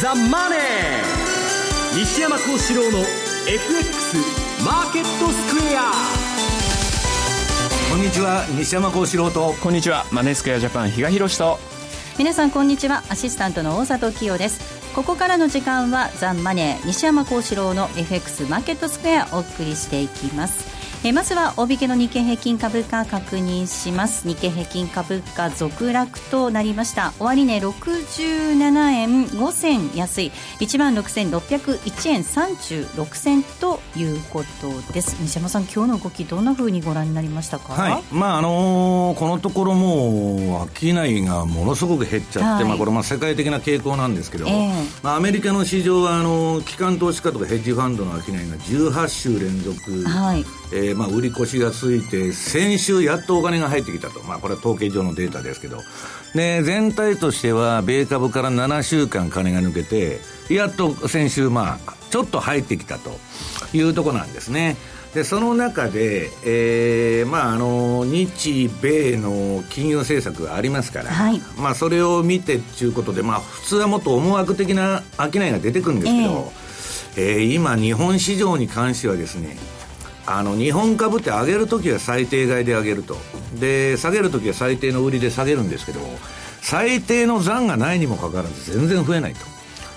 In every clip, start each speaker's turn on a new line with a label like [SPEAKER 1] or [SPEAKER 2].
[SPEAKER 1] ザ・マネー」西山幸四郎の FX マーケットスクエア。
[SPEAKER 2] こんにちは西山幸四郎と。
[SPEAKER 3] こんにちはマネースクエアジャパン比嘉宏と。
[SPEAKER 4] 皆さんこんにちは。アシスタントの大里清です。ここからの時間はザ・マネー西山幸四郎の FX マーケットスクエアお送りしていきますえまずは大引けの日経平均株価確認します。日経平均株価続落となりました。終値67円5銭安い。1万6601円36銭ということです。西山さん今日の動きどんなふうにご覧になりましたか？
[SPEAKER 2] はい。まああのー、このところもう商いがものすごく減っちゃって、はい、まあこれまあ世界的な傾向なんですけど、えー、まあアメリカの市場はあの機関投資家とかヘッジファンドの商いが18週連続、はいえー、まあ売り越しがついて、先週やっとお金が入ってきたと。まあこれは統計上のデータですけど。で、全体としては、米株から7週間金が抜けて、やっと先週まあ、ちょっと入ってきたというとこなんですね。でその中で、えーまあ、あの日米の金融政策がありますから、はい、まあ、それを見てっていうことで、まあ、普通はもっと思惑的な商いが出てくるんですけど、えー、えー、今、日本市場に関してはですねあの日本株って上げるときは最低買いで上げると。で下げるときは最低の売りで下げるんですけど最低の残がないにもかかわらず全然増えないと。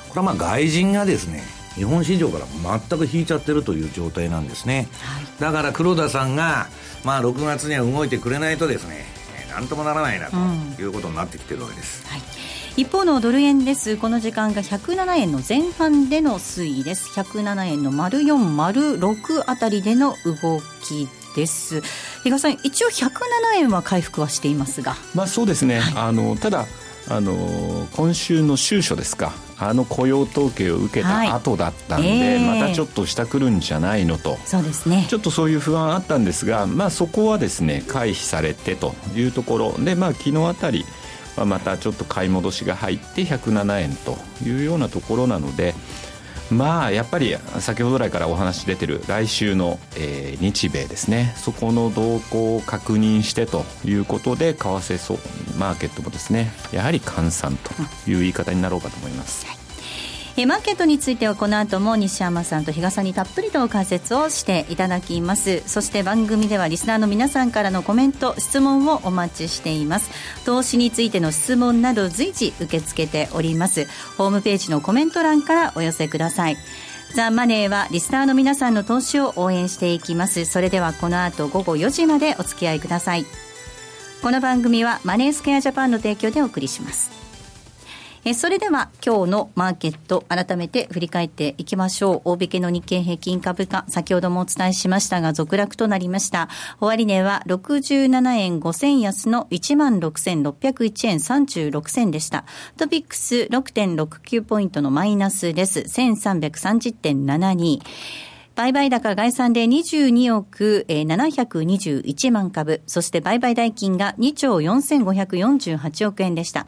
[SPEAKER 2] これはまあ外人がですね日本市場から全く引いちゃってるという状態なんですね、はい、だから黒田さんが、まあ、6月には動いてくれないとですねなんともならないなということになってきてるわけです、
[SPEAKER 4] うんはい一方のドル円です。この時間が107円の前半での推移です。107円の丸4丸6あたりでの動きです。比嘉さん一応107円は回復はしていますが。
[SPEAKER 3] まあそうですね、はい、あのただあの今週の週初ですか。あの雇用統計を受けた後だったんで、はいえ。ー、またちょっと下来るんじゃないのと。
[SPEAKER 4] そうですね。
[SPEAKER 3] ちょっとそういう不安あったんですが、まあ、そこはですね回避されてというところで、まあ、昨日あたりまあ、またちょっと買い戻しが入って107円というようなところなのでまあやっぱり先ほど来からお話出てる来週の、えー、日米ですねそこの動向を確認してということで為替マーケットもですねやはり換算という言い方になろうかと思います。
[SPEAKER 4] えマーケットについてはこの後も西山さんと比嘉さんにたっぷりと解説をしていただきます。そして番組ではリスナーの皆さんからのコメント質問をお待ちしています。投資についての質問など随時受け付けております。ホームページのコメント欄からお寄せください。ザ・マネーはリスナーの皆さんの投資を応援していきます。それではこの後午後4時までお付き合いください。この番組はマネースケアジャパンの提供でお送りします。えそれでは今日のマーケット改めて振り返っていきましょう。大引けの日経平均株価、先ほどもお伝えしましたが続落となりました。終値は67円5銭安の16,601円36銭でした。トピックス6.69ポイントのマイナスです。1330.72。売買高概算で22億721万株、そして売買代金が2兆4548億円でした。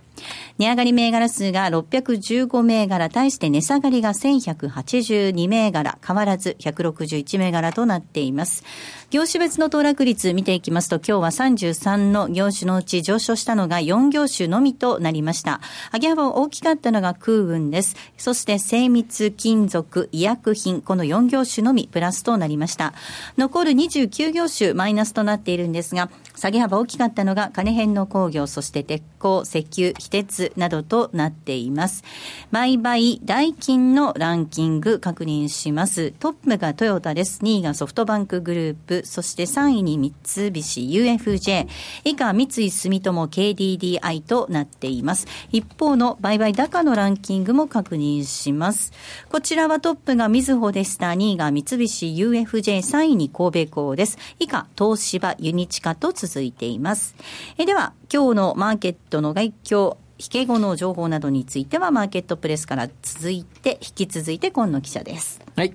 [SPEAKER 4] 値上がり銘柄数が615銘柄、対して値下がりが1182銘柄、変わらず161銘柄となっています。業種別の騰落率見ていきますと、今日は33の業種のうち上昇したのが4業種のみとなりました。上げ幅大きかったのが空運です。そして精密金属、医薬品、この4業種のみプラスとなりました。残る29業種マイナスとなっているんですが、下げ幅大きかったのが金編の工業、そして鉄鋼、石油、非鉄などとなっています。売買代金のランキング確認します。トップがトヨタです。2位がソフトバンクグループ、そして3位に三菱 UFJ、以下三井住友 KDDI となっています。一方の売買高のランキングも確認します。こちらはトップがみずほでした。2位が三菱 UFJ、3位に神戸港です。以下、東芝ユニチカと続いています。えでは、今日のマーケットの外況、引け後の情報などについてはマーケットプレスから続いて、引き続いて今野記者です。
[SPEAKER 5] はい。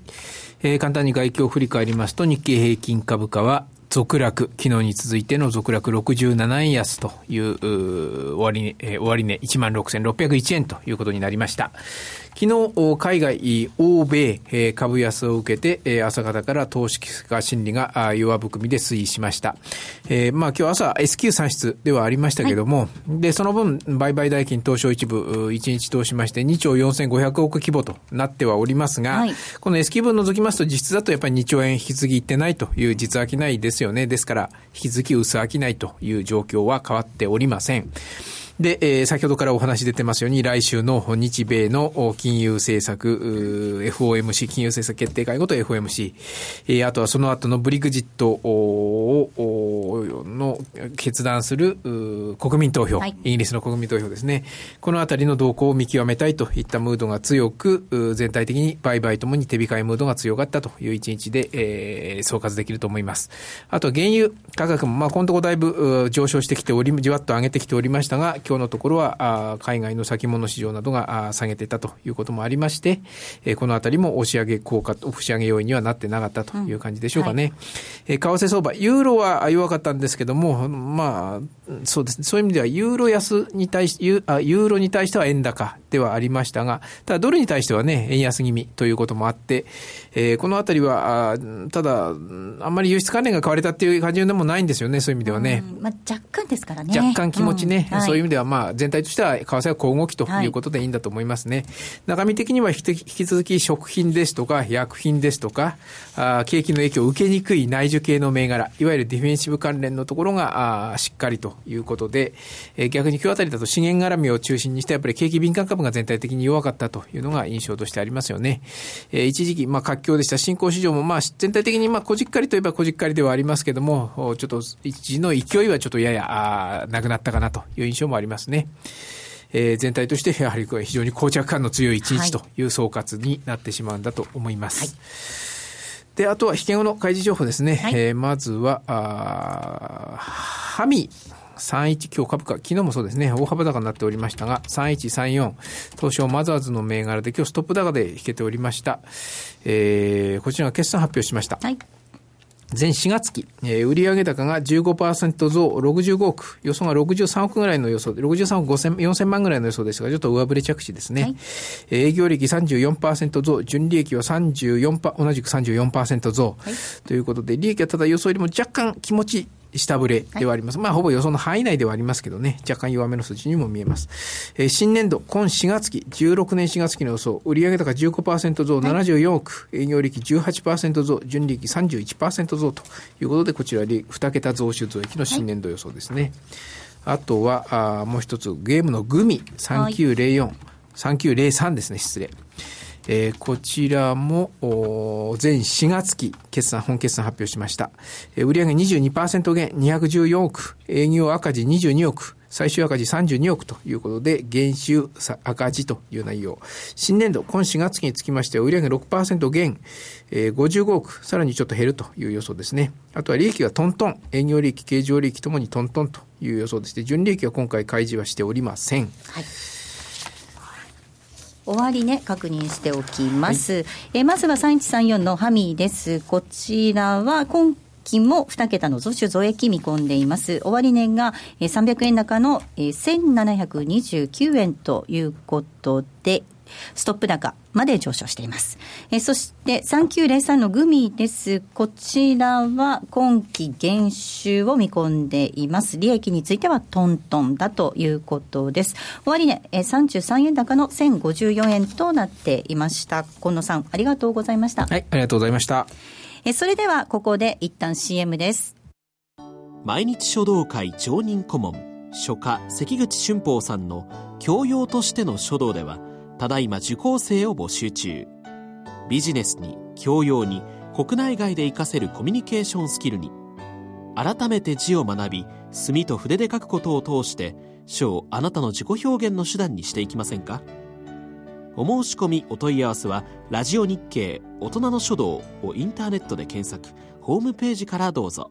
[SPEAKER 5] えー、簡単に外況を振り返りますと、日経平均株価は続落、昨日に続いての続落67円安という、う終値、えー、終値16,601円ということになりました。昨日、海外、欧米、えー、株安を受けて、えー、朝方から投資家心理が弱含みで推移しました。えー、まあ今日朝 S q 算出ではありましたけども、はい、で、その分、売買代金東証一部、1日通しまして2兆4500億規模となってはおりますが、はい、この S q 分除きますと実質だとやっぱり2兆円引き継ぎいってないという実商いですよね。ですから、引き続き薄商いという状況は変わっておりません。で、えー、先ほどからお話出てますように、来週の日米の金融政策、FOMC、金融政策決定会合と FOMC、えー、あとはその後のブリグジットを、の決断する国民投票、はい、イギリスの国民投票ですね。このあたりの動向を見極めたいといったムードが強く、全体的に売買ともに手控えムードが強かったという一日で、えー、総括できると思います。あと、原油価格も、まあ、このところだいぶ上昇してきており、じわっと上げてきておりましたが、今日のところは、あ海外の先物市場などが下げてたということもありまして、えー、このあたりも押し上げ効果、押し上げ要因にはなってなかったという感じでしょうかね。うんはい、えー、為替相場、ユーロは弱かったんですけども、まあ、そうですね。そういう意味では、ユーロ安に対し、ユあユーロに対しては円高ではありましたが、ただドルに対してはね、円安気味ということもあって、えー、このあたりは、あただ、あんまり輸出関連が買われたっていう感じでもないんですよね、そういう意味ではね。
[SPEAKER 4] まあ、若干ですからね。
[SPEAKER 5] 若干気持ちね、うんはい、そういう意味では、まあ、全体としては、為替は小動きということでいいんだと思いますね。はい、中身的には引き続き食品ですとか、薬品ですとか、あ景気の影響を受けにくい内需系の銘柄、いわゆるディフェンシブ関連のところが、あしっかりということで、えー、逆に今日あたりだと資源絡みを中心にして、やっぱり景気敏感株が全体的に弱かったというのが印象としてありますよね。えー、一時期、まあ、活況でした新興市場も、まあ、全体的に、まあ、こじっかりといえばこじっかりではありますけども、ちょっと一時の勢いはちょっとやや、あなくなったかなという印象もありますね。えー、全体としてやはり非常に膠着感の強い一日という総括になってしまうんだと思います。はいで、あとは、引け後の開示情報ですね。はい、えー、まずは、あハミ31今日株価、昨日もそうですね、大幅高になっておりましたが、3134、東証マザーズの銘柄で今日ストップ高で引けておりました。えー、こちらが決算発表しました。はい前4月期、えー、売上高が15%増65億、予想が63億ぐらいの予想で、63億5 0 4000万ぐらいの予想ですが、ちょっと上振れ着地ですね。はい、営業利益34%増、純利益は34%、同じく34%増、はい、ということで、利益はただ予想よりも若干気持ち下振れではあります。はい、まあ、ほぼ予想の範囲内ではありますけどね、若干弱めの数字にも見えます。えー、新年度、今4月期、16年4月期の予想、売上高15%増74億、営業利益18%増、純利益31%増ということで、こちらで2桁増収増益の新年度予想ですね。はい、あとは、あもう一つ、ゲームのグミ。3904、はい、3903ですね、失礼。えー、こちらも、全4月期決算、本決算発表しました。えー、売上22%減、214億、営業赤字22億、最終赤字32億ということで、減収赤字という内容。新年度、今4月期につきましては、売上6%減、えー、55億、さらにちょっと減るという予想ですね。あとは利益がトントン、営業利益、経常利益ともにトントンという予想でして、純利益は今回開示はしておりません。はい
[SPEAKER 4] 終値、確認しておきます。はい、えまずは3134のハミーです。こちらは今期も2桁の増収増益見込んでいます。終値が300円高の1729円ということで、ストップ高まで上昇しています。えそして3903のグミです。こちらは今期減収を見込んでいます。利益についてはトントンだということです。終値、え33円高の1054円となっていました。近野さん、ありがとうございました。
[SPEAKER 5] はい、ありがとうございました。
[SPEAKER 4] えそれではここで一旦 CM です。
[SPEAKER 1] 毎日書道会常任顧問書家関口俊宝さんの教養としての書道ではただいま受講生を募集中。ビジネスに教養に国内外で活かせるコミュニケーションスキルに。改めて字を学び墨と筆で書くことを通して書をあなたの自己表現の手段にしていきませんか？お申し込みお問い合わせは「ラジオ日経大人の書道」をインターネットで検索。ホームページからどうぞ。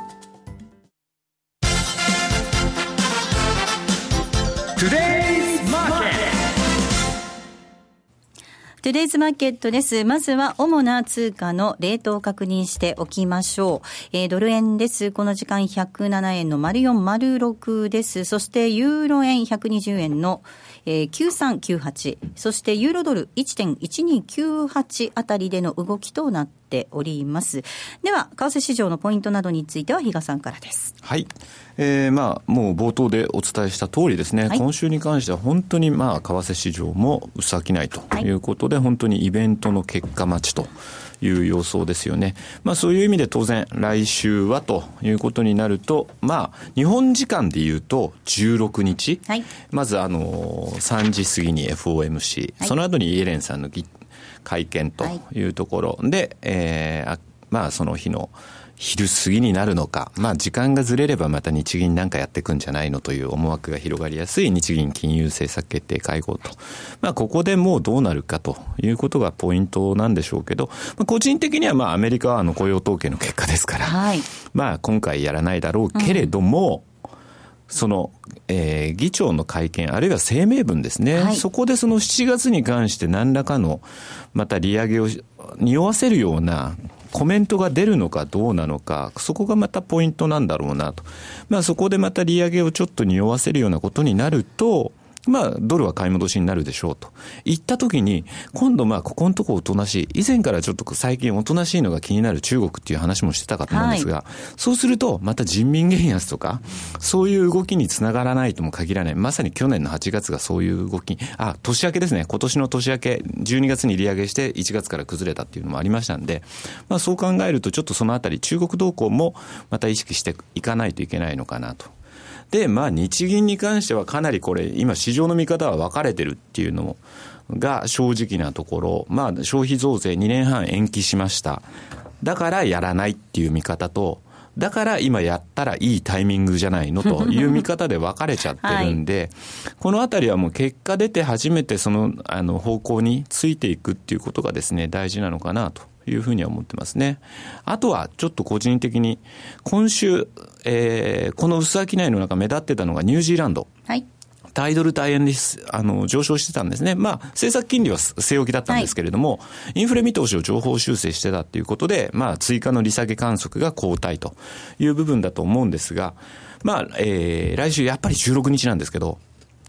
[SPEAKER 4] トゥデイズマーケットです。まずは主な通貨のレートを確認しておきましょう。えー、ドル円です。この時間107円の丸4丸6です。そしてユーロ円120円のえー、9398、そしてユーロドル1.1298あたりでの動きとなっております。では、為替市場のポイントなどについては、比嘉さんからです。
[SPEAKER 3] はい。えー、まあ、もう冒頭でお伝えした通りですね、はい、今週に関しては本当にまあ、為替市場も薄商いとい。うことで、はい、本当にイベントの結果待ちと。いう予想ですよね。まあそういう意味で当然来週はということになると、まあ日本時間で言うと16日、はい、まずあの3時過ぎに FOMC、はい、その後にイエレンさんの会見とい。うところで、はい、えー、まあその日の昼過ぎになるのか、まあ時間がずれればまた日銀なんかやっていくんじゃないのという思惑が広がりやすい日銀金融政策決定会合と。まあここでもうどうなるかということがポイントなんでしょうけど、まあ、個人的にはまあアメリカはあの雇用統計の結果ですから、はい、まあ今回やらないだろうけれども、うんその、えー、議長の会見、あるいは声明文ですね、はい、そこでその7月に関して何らかの、また利上げを匂わせるようなコメントが出るのかどうなのか、そこがまたポイントなんだろうなと。まあそこでまた利上げをちょっと匂わせるようなことになると、まあ、ドルは買い戻しになるでしょうと。言ったときに、今度まあ、ここのとこおとなしい。以前からちょっと最近おとなしいのが気になる中国っていう話もしてたかと思うんですが、はい、そうすると、また人民元安とか、そういう動きにつながらないとも限らない。まさに去年の8月がそういう動き、あ、年明けですね。今年の年明け、12月に利上げして1月から崩れたっていうのもありましたんで、まあそう考えると、ちょっとそのあたり、中国動向もまた意識していかないといけないのかなと。で、まあ日銀に関してはかなりこれ、今市場の見方は分かれてるっていうのが正直なところ、まあ消費増税2年半延期しました。だからやらないっていう見方と、だから今やったらいいタイミングじゃないのと いう見方で分かれちゃってるんで、はい、このあたりはもう結果出て初めてそのあの方向についていくっていうことがですね、大事なのかなというふうには思ってますね。あとは、ちょっと個人的に、今週、えー、この薄商いの中目立ってたのがニュージーランド。はい。タイドル大変です、あの、上昇してたんですね。まあ、政策金利は据え置きだったんですけれども、はい、インフレ見通しを情報修正してたっていうことで、まあ、追加の利下げ観測が後退という部分だと思うんですが、まあ、えー、来週やっぱり16日なんですけど、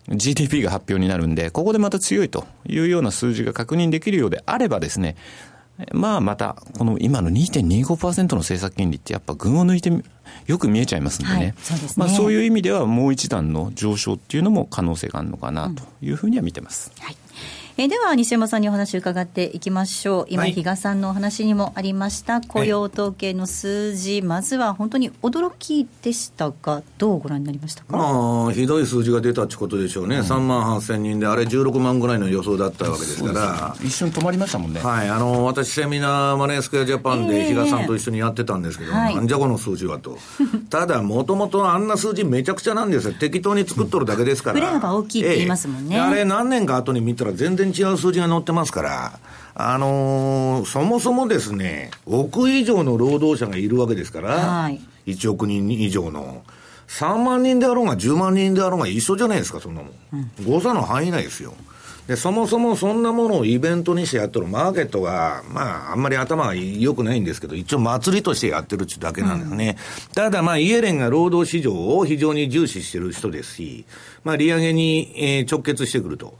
[SPEAKER 3] GDP が発表になるんで、ここでまた強いというような数字が確認できるようであればですね、まあまた、この今の2.25%の政策金利ってやっぱ群を抜いてよく見えちゃいますんでね。はいそう、ね、まあそういう意味ではもう一段の上昇っていうのも可能性があるのかなというふうには見てます。
[SPEAKER 4] うんはいえー、では西山さんにお話を伺っていきましょう。今、比嘉さんのお話にもありました。雇用統計の数字、まずは本当に驚きでしたがどうご覧になりましたか、
[SPEAKER 2] まあ、ひどい数字が出たってことでしょうね、うん、3万8000人であれ16万ぐらいの予想だったわけですから。
[SPEAKER 3] 一瞬止まりましたもんね。
[SPEAKER 2] はい。あの私セミナーマネースクエアジャパンで比嘉さんと一緒にやってたんですけど、えー、なんじゃこの数字はと。ただもともとあんな数字めちゃくちゃなんですよ。適当に作っとるだけですから、
[SPEAKER 4] 振れ幅大きいって言いますもんね、
[SPEAKER 2] えー、あれ何年か後に見たら全然違う数字が載ってますから、あのー、そもそもですね、億以上の労働者がいるわけですから、はい、1億人以上の。3万人であろうが10万人であろうが一緒じゃないですか、そんなもん。うん、誤差の範囲内ですよ。で、そもそもそんなものをイベントにしてやってるマーケットが、まあ、あんまり頭が良くないんですけど、一応祭りとしてやってるってだけなんですね。うん、ただ、まあ、イエレンが労働市場を非常に重視してる人ですし、まあ、利上げに、えー、直結してくると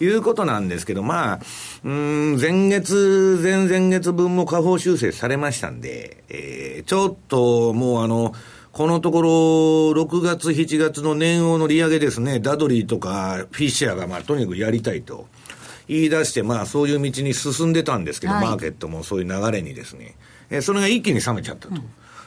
[SPEAKER 2] いうことなんですけど、まあ、うん、前月、前々月分も下方修正されましたんで、えー、ちょっともうあの、このところ、6月、7月の年王の利上げですね、ダドリーとかフィッシャーが、まあ、とにかくやりたいと言い出して、まあ、そういう道に進んでたんですけど、はい、マーケットもそういう流れにですね、えそれが一気に冷めちゃったと。うん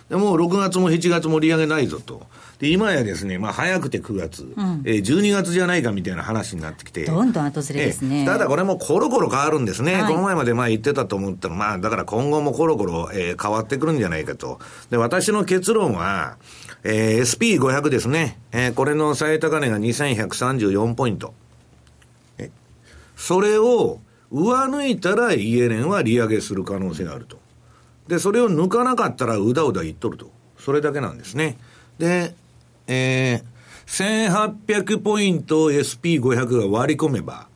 [SPEAKER 2] でもう6月も7月も利上げないぞと。で、今やですね、まあ早くて9月、うん、えー、12月じゃないかみたいな話になってきて。
[SPEAKER 4] どんどん後ずれですね。
[SPEAKER 2] ただこれもコロコロ変わるんですね。はい、この前までまあ言ってたと思ったら、まあだから今後もコロコロ、えー、変わってくるんじゃないかと。で、私の結論は、えー、SP500 ですね。えー、これの最高値が2134ポイント。えそれを上抜いたらイエレンは利上げする可能性があると。で、それを抜かなかったらうだうだ言っとると。それだけなんですね。で、えー、1800ポイント SP500 が割り込めば、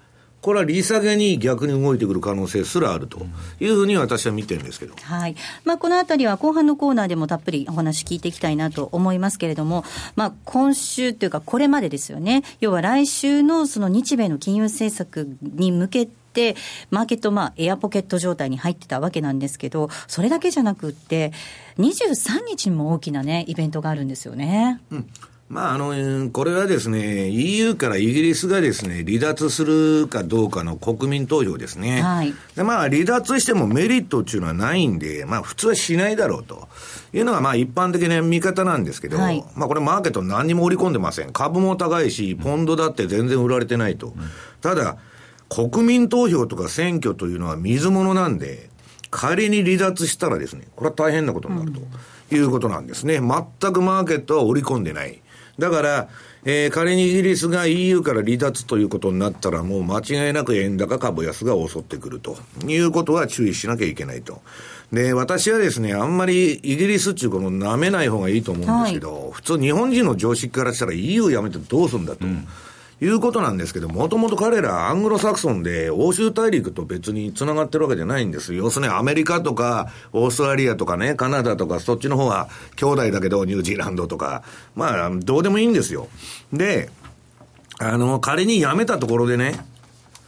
[SPEAKER 2] これは利下げに逆に動いてくる可能性すらあるというふうに私は見てるんですけど。
[SPEAKER 4] はい。まあ、このあたりは後半のコーナーでもたっぷりお話聞いていきたいなと思いますけれども、まあ、今週というかこれまでですよね。要は来週のその日米の金融政策に向けて、マーケット、まあ、エアポケット状態に入ってたわけなんですけど、それだけじゃなくって、23日にも大きなね、イベントがあるんですよね。
[SPEAKER 2] うんまあ、あの、これはですね、EU からイギリスがですね、離脱するかどうかの国民投票ですね。はい。で、まあ、離脱してもメリットっていうのはないんで、まあ、普通はしないだろうというのが、まあ、一般的な見方なんですけど、はい、まあ、これマーケット何にも織り込んでません。株も高いし、ポンドだって全然売られてないと。ただ、国民投票とか選挙というのは水物なんで、仮に離脱したらですね、これは大変なことになると。いうことなんですね。全くマーケットは織り込んでない。だから、えー、仮にイギリスが EU から離脱ということになったら、もう間違いなく円高株安が襲ってくるということは注意しなきゃいけないと。で、私はですね、あんまりイギリスっていうこと舐めない方がいいと思うんですけど、はい、普通日本人の常識からしたら EU やめてどうするんだと。うんいうことなんですけど、もともと彼らアングロサクソンで欧州大陸と別に繋がってるわけじゃないんです。要するにアメリカとか、オーストラリアとかね、カナダとか、そっちの方は兄弟だけど、ニュージーランドとか、まあ、どうでもいいんですよ。で、あの、仮に辞めたところでね、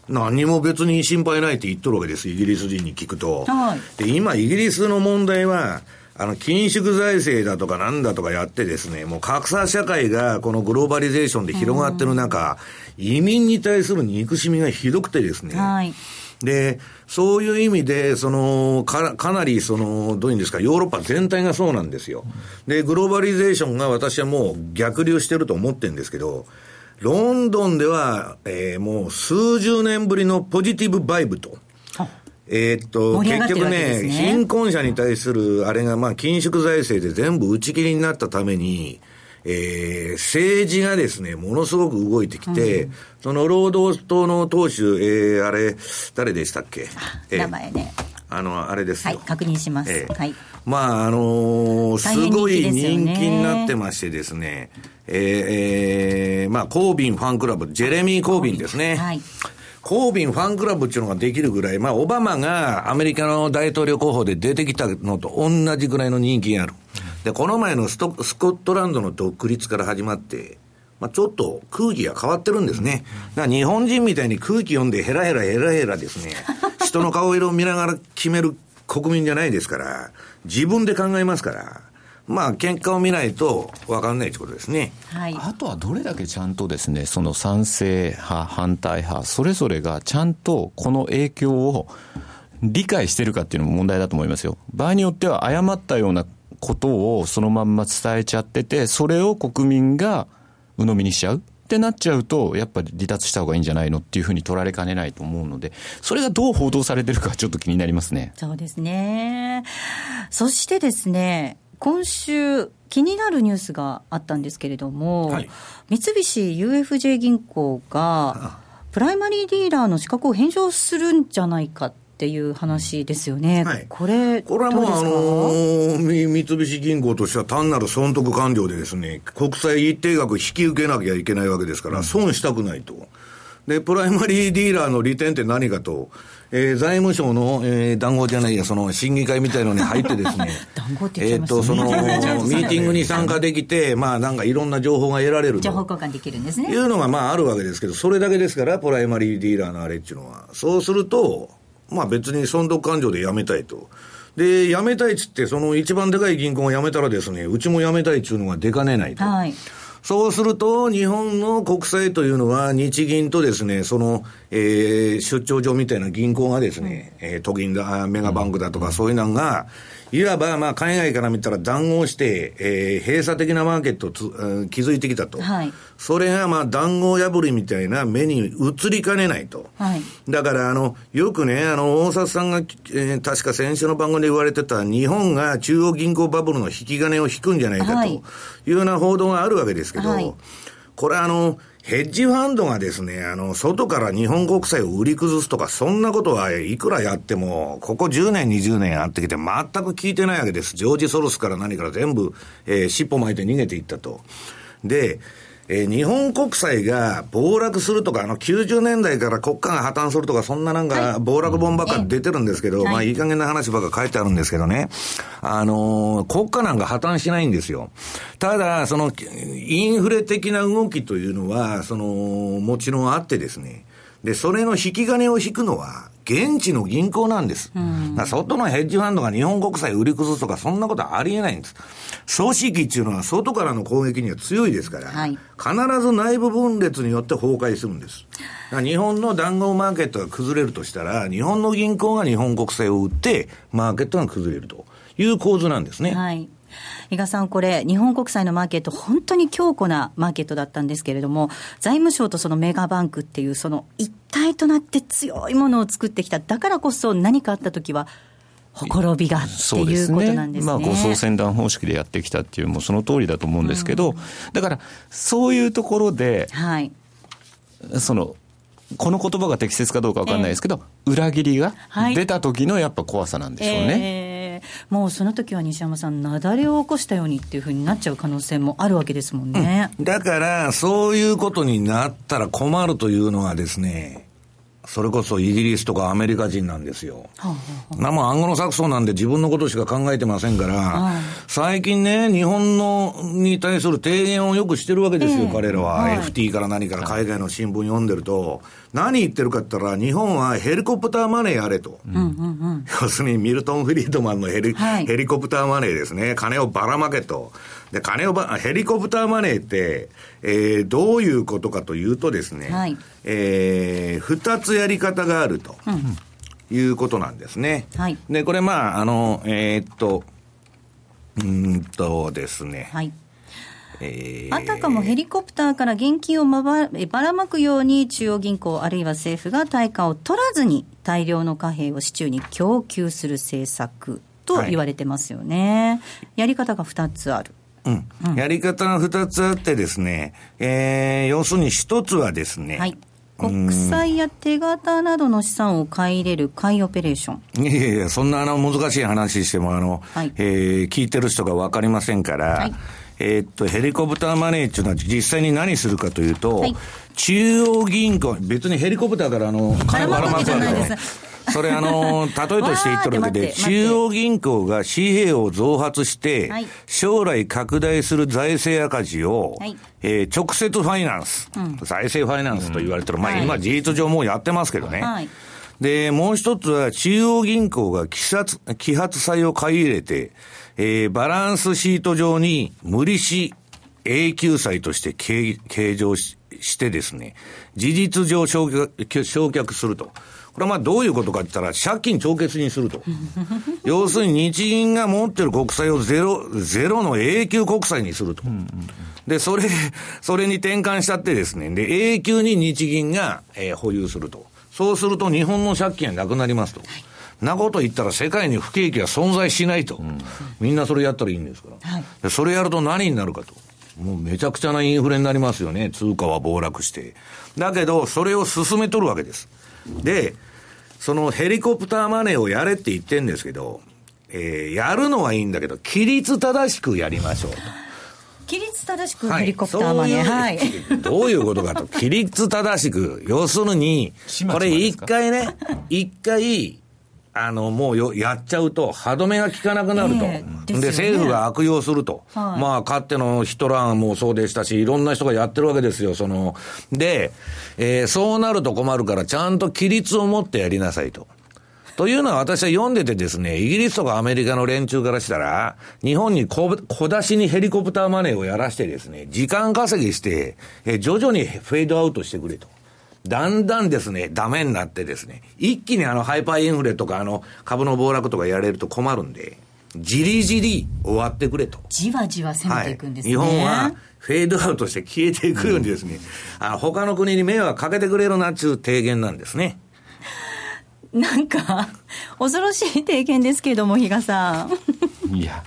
[SPEAKER 2] 何も別に心配ないって言っとるわけです、イギリス人に聞くと。はい、で、今、イギリスの問題は、あの、緊縮財政だとかなんだとかやってですね、もう格差社会がこのグローバリゼーションで広がってる中、移民に対する憎しみがひどくてですね、はい、で、そういう意味で、その、か、かなり、その、どういうんですか、ヨーロッパ全体がそうなんですよ。で、グローバリゼーションが私はもう逆流してると思ってるんですけど、ロンドンでは、えー、もう数十年ぶりのポジティブバイブと。えー、っと、ね、結局ね、貧困者に対する、あれが、まあ、緊縮財政で全部打ち切りになったために、えー、政治がですね、ものすごく動いてきて、うん、その労働党の党首、えー、あれ、誰でしたっけ、
[SPEAKER 4] えー、名前ね。
[SPEAKER 2] あの、あれです
[SPEAKER 4] はい、確認します。えー、はい。
[SPEAKER 2] まあ、あのー、すごい人気になってましてですね、えー、えー、まあ、コービンファンクラブ、ジェレミー・コービンですね。はい。コービンファンクラブっていうのができるぐらい、まあ、オバマがアメリカの大統領候補で出てきたのと同じぐらいの人気がある。で、この前のストスコットランドの独立から始まって、まあ、ちょっと空気が変わってるんですね。だから日本人みたいに空気読んでヘラヘラヘラヘラですね。人の顔色を見ながら決める国民じゃないですから、自分で考えますから。まあ、喧嘩を見ないと分かんないということですね。
[SPEAKER 3] はい。あとはどれだけちゃんとですね、その賛成派、反対派、それぞれがちゃんとこの影響を理解してるかっていうのも問題だと思いますよ。場合によっては誤ったようなことをそのまんま伝えちゃってて、それを国民が鵜呑みにしちゃう。ってなっちゃうと、やっぱり離脱した方がいいんじゃないのっていうふうに取られかねないと思うので、それがどう報道されてるかちょっと気になりますね。
[SPEAKER 4] そうですね。そしてですね、今週、気になるニュースがあったんですけれども、はい、三菱 UFJ 銀行が、プライマリーディーラーの資格を返上するんじゃないかっていう話ですよね、はい、これ、
[SPEAKER 2] これはもう、あのー、三菱銀行としては単なる損得完了でですね、国債一定額引き受けなきゃいけないわけですから、損したくないと。で、プライマリーディーラーの利点って何かと、えー、財務省の、えー、談合じゃないや、その審議会みたいのに入ってですね、
[SPEAKER 4] 談合って言っえっと、
[SPEAKER 2] その、ミーティングに参加できて、まあ、なんかいろんな情報が得られる
[SPEAKER 4] 情報交換できるんですね。
[SPEAKER 2] いうのが、まあ、あるわけですけど、それだけですから、プライマリーディーラーのあれっていうのは。そうすると、まあ別に損得勘定で辞めたいと。で、辞めたいっつって、その一番でかい銀行が辞めたらですね、うちも辞めたいっつうのが出かねないと。はい。そうすると、日本の国債というのは、日銀とですね、その、えー、出張所みたいな銀行がですね、うん、えー、都銀だ、メガバンクだとか、そういうのが、いわば、まあ、海外から見たら談合して、えー、閉鎖的なマーケットをつ、え築いてきたと。はい。それが、まあ、談合破りみたいな目に移りかねないと。はい。だから、あの、よくね、あの、大札さんが、えー、確か先週の番組で言われてた、日本が中央銀行バブルの引き金を引くんじゃないかというような報道があるわけですけど、はいこれあの、ヘッジファンドがですね、あの、外から日本国債を売り崩すとか、そんなことはいくらやっても、ここ10年、20年やってきて、全く聞いてないわけです。ジョージ・ソロスから何から全部、えー、尻尾巻いて逃げていったと。で、えー、日本国債が暴落するとか、あの90年代から国家が破綻するとか、そんななんか暴落本ばっか出てるんですけど、はい、まあいい加減な話ばっか書いてあるんですけどね。あのー、国家なんか破綻しないんですよ。ただ、その、インフレ的な動きというのは、その、もちろんあってですね。で、それの引き金を引くのは、現地の銀行なんです。うん、外のヘッジファンドが日本国債売り崩すとか、そんなことはありえないんです。総資機っていうのは外からの攻撃には強いですから、はい、必ず内部分裂によって崩壊するんです。日本の談合マーケットが崩れるとしたら、日本の銀行が日本国債を売って、マーケットが崩れるという構図なんですね。
[SPEAKER 4] はい伊賀さん、これ、日本国債のマーケット、本当に強固なマーケットだったんですけれども、財務省とそのメガバンクっていう、その一体となって強いものを作ってきた、だからこそ何かあったときは、ほころびがっていうことなんですね。すねまあ、
[SPEAKER 3] 護送船団方式でやってきたっていう、もうその通りだと思うんですけど、うん、だから、そういうところで、はい、その、この言葉が適切かどうか分かんないですけど、えー、裏切りが出た時のやっぱ怖さなんでしょうね。えー
[SPEAKER 4] もうその時は西山さん、雪崩を起こしたようにっていうふうになっちゃう可能性もあるわけですもんね。
[SPEAKER 2] うん、だから、そういうことになったら困るというのはですね、それこそイギリスとかアメリカ人なんですよ。はあはあ、もアンゴロサクソンなんで自分のことしか考えてませんから、はあ、最近ね、日本のに対する提言をよくしてるわけですよ、えー、彼らは。はい、FT から何から海外の新聞読んでると、何言ってるかって言ったら、日本はヘリコプターマネーやれと。うんうんうん、要するにミルトン・フリードマンのヘリはい、ヘリコプターマネーですね。金をばらまけと。で、金をば、ヘリコプターマネーって、えー、どういうことかというとですね、はい、えー、二つやり方があると。いうことなんですね。はい。で、これまあ、あの、えー、っと、うんとですね。はい。
[SPEAKER 4] えー、あたかもヘリコプターから現金をまばばらまくように中央銀行あるいは政府が対価を取らずに大量の貨幣を市中に供給する政策と言われてますよね、はい、やり方が2つある。
[SPEAKER 2] うん、うん、やり方が2つあってですね、えー、要するに1つはですね、はい。
[SPEAKER 4] 国債や手形などの資産を買い入れる買いオペレーショ
[SPEAKER 2] ン。いやいや、そんなあの難しい話しても、あの、はい、えー、聞いてる人が分かりませんから、はい、えー、っと、ヘリコプターマネーっていうのは実際に何するかというと、はい、中央銀行、別にヘリコプターからあの、
[SPEAKER 4] 金ばらまくわけないです。
[SPEAKER 2] それあの、例えとして言っとるだけで、中央銀行が紙幣を増発して、将来拡大する財政赤字を、はい、えー、直接ファイナンス、うん、財政ファイナンスと言われてる、まあ今事実上もうやってますけどね。はい。で、もう一つは中央銀行が揮発、揮発債を買い入れて、えー、バランスシート上に無利子永久債として計計上ししてですね、事実上償却すると。これはまあどういうことかって言ったら、借金帳決にすると。要するに日銀が持ってる国債をゼロ、ゼロの永久国債にすると。で、それ、それに転換しちゃってですね、で、永久に日銀が、えー、保有すると。そうすると日本の借金はなくなりますと。はいなこと言ったら世界に不景気は存在しないと、うん、みんなそれやったらいいんですから、はい、それやると何になるかと。もうめちゃくちゃなインフレになりますよね。通貨は暴落して。だけど、それを進めとるわけです。で、そのヘリコプターマネーをやれって言ってんですけど、えー、やるのはいいんだけど、規律正しくやりましょうと。
[SPEAKER 4] 規律正しくヘリコプターマネー、はい、
[SPEAKER 2] どういうことかと、規律正しく、要するに、これ一回ね、一回、あの、もうよ、やっちゃうと、歯止めが効かなくなると。えー、で、ね、政府が悪用すると。はい、まあ、かつてのヒトラーもそうでしたし、いろんな人がやってるわけですよ、その。で、えー、そうなると困るから、ちゃんと規律を持ってやりなさいと。というのは私は読んでてですね、イギリスとかアメリカの連中からしたら、日本に小小出しにヘリコプターマネーをやらしてですね、時間稼ぎして、え徐々にフェードアウトしてくれと。だんだんですね、ダメになってですね、一気にあのハイパーインフレとかあの株の暴落とかやれると困るんで、じりじり終わってくれと。
[SPEAKER 4] じわじわ攻めていくんですね。
[SPEAKER 2] はい、日本はフェードアウトして消えていくようにですね、うん、あ他の国に迷惑かけてくれるなっちゅう提言なんですね。
[SPEAKER 4] なんか、恐ろしい提言ですけれども、比嘉さ
[SPEAKER 3] ん。いや、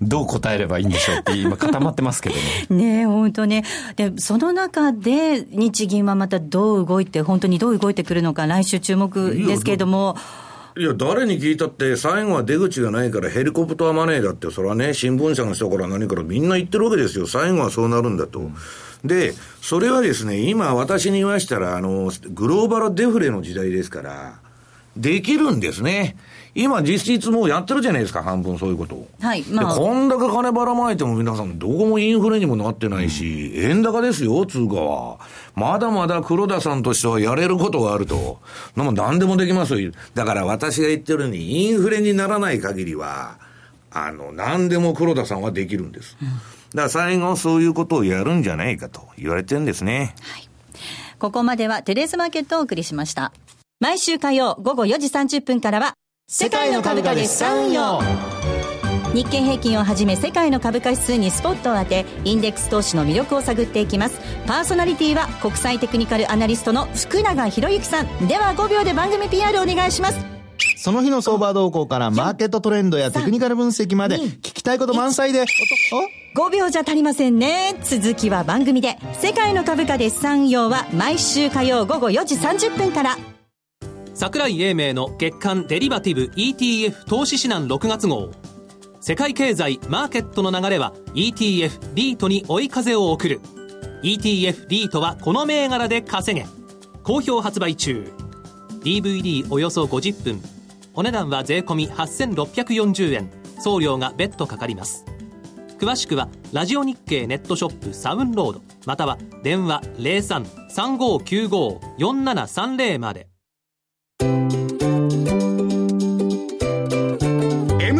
[SPEAKER 3] どう答えればいいんでしょうって今固まってますけど
[SPEAKER 4] ね。ね本当ね。で、その中で日銀はまたどう動いて、本当にどう動いてくるのか、来週注目ですけれども。
[SPEAKER 2] いや、誰に聞いたって、最後は出口がないからヘリコプターマネーだって、それはね、新聞社の人から何からみんな言ってるわけですよ。最後はそうなるんだと。うんで、それはですね、今私に言わしたら、あの、グローバルデフレの時代ですから、できるんですね。今実質もうやってるじゃないですか、半分そういうことを。
[SPEAKER 4] はい。
[SPEAKER 2] まあ。こんだけ金ばらまいても皆さん、どこもインフレにもなってないし、うん、円高ですよ、通貨は。まだまだ黒田さんとしてはやれることがあると。でも何でもできますよ。だから私が言ってるように、インフレにならない限りは、あの、何でも黒田さんはできるんです。うんだから最後そういうことをやるんじゃないかと言われてるんですね。はい。
[SPEAKER 4] ここまではテレーズマーケットをお送りしました。毎週火曜午後4時30分からは、世界の株価で資産運用。日経平均をはじめ世界の株価指数にスポットを当てインデックス投資の魅力を探っていきますパーソナリティは国際テクニカルアナリストの福永博之さんでは5秒で番組 PR お願いします
[SPEAKER 6] その日の相場動向からマーケットトレンドやテクニカル分析まで聞きたいこと満載で、
[SPEAKER 4] 5秒じゃ足りませんね。続きは番組で。世界の株価で資産用は毎週火曜午後4時30分から。
[SPEAKER 1] 桜井英明の月間デリバティブ ETF 投資指南6月号。世界経済マーケットの流れは ETF リートに追い風を送る。ETF リートはこの銘柄で稼げ。好評発売中。DVD およそ50分。お値段は税込8640円。送料が別途かかります。詳しくはラジオ日経ネットショップサウンロードまたは電話03-3595-4730まで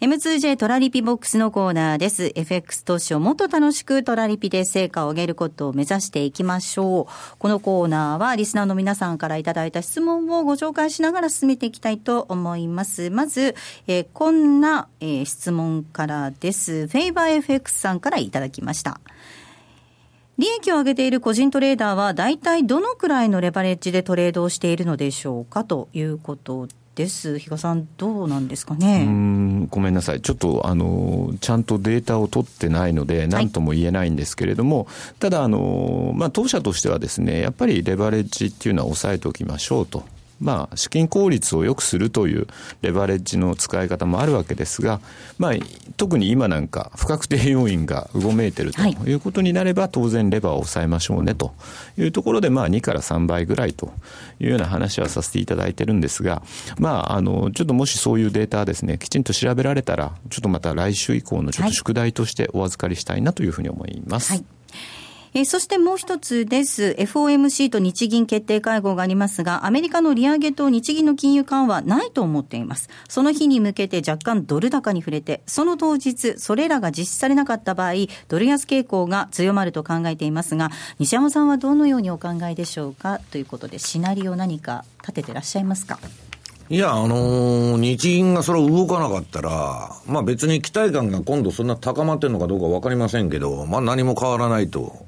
[SPEAKER 4] M2J トラリピボックスのコーナーです。FX 投資をもっと楽しくトラリピで成果を上げることを目指していきましょう。このコーナーはリスナーの皆さんからいただいた質問をご紹介しながら進めていきたいと思います。まず、えー、こんな、えー、質問からです。フェイバー FX さんからいただきました。利益を上げている個人トレーダーは大体どのくらいのレバレッジでトレードをしているのでしょうか？ということです。比嘉さん、どうなんですかね？
[SPEAKER 3] ごめんなさい。ちょっと、あの、ちゃんとデータを取ってないので、何とも言えないんですけれども、はい、ただ、あの、まあ、当社としてはですね、やっぱりレバレッジっていうのは抑えておきましょうと。まあ、資金効率を良くするというレバレッジの使い方もあるわけですが、まあ、特に今なんか不確定要因がうごめいているとい。うことになれば、はい、当然レバーを抑えましょうねというところで、まあ、2から3倍ぐらいというような話はさせていただいてるんですが、まあ、あの、ちょっともしそういうデータですね、きちんと調べられたら、ちょっとまた来週以降のちょっと宿題としてお預かりしたいなというふうに思います。はい
[SPEAKER 4] えー、そしてもう一つです。FOMC と日銀決定会合がありますが、アメリカの利上げと日銀の金融緩和ないと思っています。その日に向けて若干ドル高に触れて、その当日、それらが実施されなかった場合、ドル安傾向が強まると考えていますが、西山さんはどのようにお考えでしょうか？ということで、シナリオ何か立ててらっしゃいますか？
[SPEAKER 2] いや、あのー、日銀がそれを動かなかったら、まあ別に期待感が今度そんな高まってるのかどうかわかりませんけど、まあ何も変わらないと。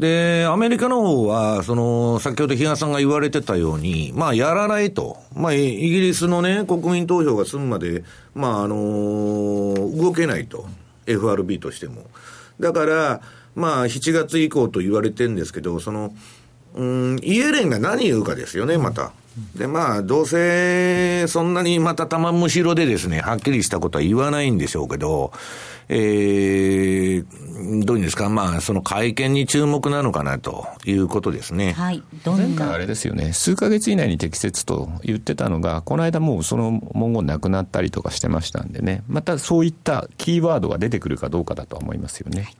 [SPEAKER 2] で、アメリカの方は、その、先ほど比嘉さんが言われてたように、まあやらないと。まあイギリスのね、国民投票が済むまで、まああのー、動けないと。FRB としても。だから、まあ7月以降と言われてるんですけど、その、うん、イエレンが何言うかですよね、また。で、まあ、どうせ、そんなにまた玉むしろでですね、はっきりしたことは言わないんでしょうけど、えー、どういうんですか、まあ、その会見に注目なのかなということですね。
[SPEAKER 4] はい。
[SPEAKER 3] どんな？あれですよね、数か月以内に適切と言ってたのが、この間もうその文言なくなったりとかしてましたんでね、またそういったキーワードが出てくるかどうかだとは思いますよね。はい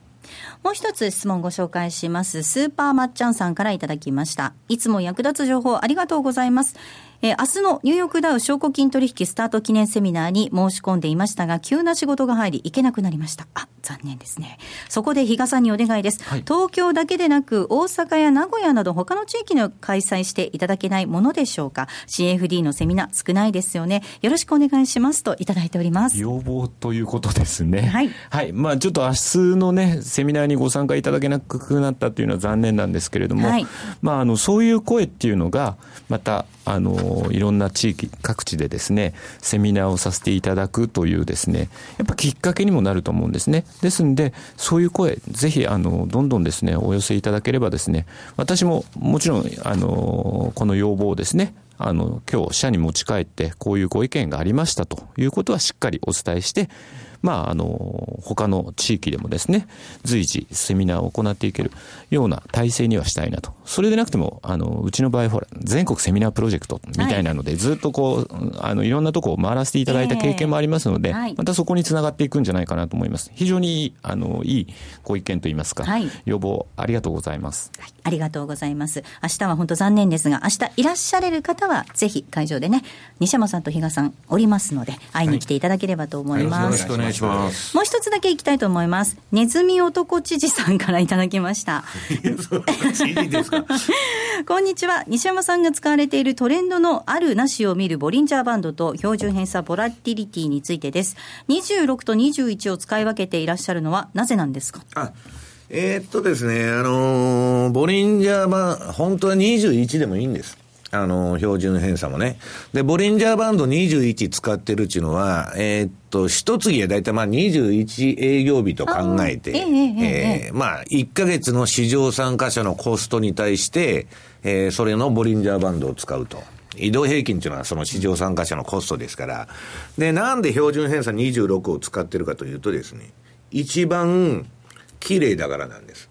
[SPEAKER 4] もう一つ質問ご紹介します。スーパーまっちゃんさんからいただきました。いつも役立つ情報ありがとうございます。えー、明日のニューヨークダウ証拠金取引スタート記念セミナーに申し込んでいましたが、急な仕事が入り行けなくなりました。あ、残念ですね。そこで比嘉さんにお願いです。はい、東京だけでなく、大阪や名古屋など他の地域の開催していただけないものでしょうか。CFD のセミナー少ないですよね。よろしくお願いしますといただいております。
[SPEAKER 3] 要望ということですね。はい。はい。まあちょっと明日のね、セミナーにご参加いただけなくなったというのは残念なんですけれども、はい、まああの、そういう声っていうのが、また、あの、いろんな地域、各地でですね、セミナーをさせていただくというですね、やっぱきっかけにもなると思うんですね。ですんで、そういう声、ぜひ、あの、どんどんですね、お寄せいただければですね、私ももちろん、あの、この要望をですね、あの、今日、社に持ち帰って、こういうご意見がありましたということはしっかりお伝えして、まあ、あの、他の地域でもですね、随時セミナーを行っていけるような体制にはしたいなと。それでなくても、あの、うちの場合、ほら、全国セミナープロジェクトみたいなので、はい、ずっとこう、あの、いろんなとこを回らせていただいた経験もありますので、えーはい、またそこにつながっていくんじゃないかなと思います。非常に、あの、いいご意見といいますか、はい、要望ありがとうございます。
[SPEAKER 4] ありがとうございます。明日は本当残念ですが、明日いらっしゃれる方は、ぜひ会場でね、西山さんと比嘉さんおりますので、会いに来ていただければと思います。よろ
[SPEAKER 2] しくお願いします。
[SPEAKER 4] もう一つだけいきたいと思います。ネズミ男知事さんからいただきました。こんにちは。西山さんが使われているトレンドのあるなしを見るボリンジャーバンドと標準偏差ボラティリティについてです。26と21を使い分けていらっしゃるのはなぜなんですか？
[SPEAKER 2] あえー、っとですね、あのー、ボリンジャーバン、本当は21でもいいんです。あの、標準偏差もね。で、ボリンジャーバンド21使ってるっていうのは、えー、っと、一月はだいたいまあ21営業日と考えて、えー、えー、まあ、1ヶ月の市場参加者のコストに対して、えー、それのボリンジャーバンドを使うと。移動平均っていうのはその市場参加者のコストですから。で、なんで標準偏差26を使ってるかというとですね、一番綺麗だからなんです。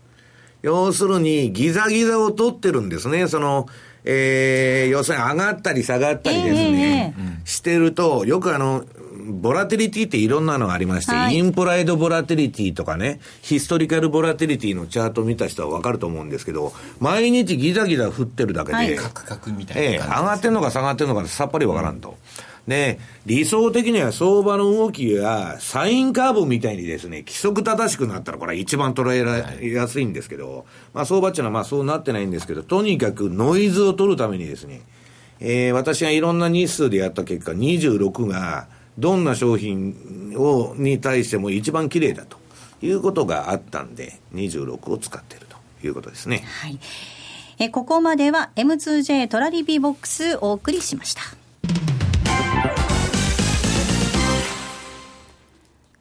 [SPEAKER 2] 要するに、ギザギザを取ってるんですね。その、えー、要するに上がったり下がったりですね、えー、してると、よくあの、ボラテリティっていろんなのがありまして、はい、インプライドボラテリティとかね、ヒストリカルボラテリティのチャート見た人はわかると思うんですけど、毎日ギザギザ降ってるだけで、はい、カクカクみたいな、えー、上がってんのか下がってんのかさっぱりわからんと。うんで、理想的には相場の動きがサインカーブみたいにですね、規則正しくなったらこれは一番捉えやすいんですけど、まあ相場っていうのはまあそうなってないんですけど、とにかくノイズを取るためにですね、えー、私がいろんな日数でやった結果、26がどんな商品を、に対しても一番綺麗だということがあったんで、26を使っているということですね。
[SPEAKER 4] はい。えここまでは M2J トラリピーボックスお送りしました。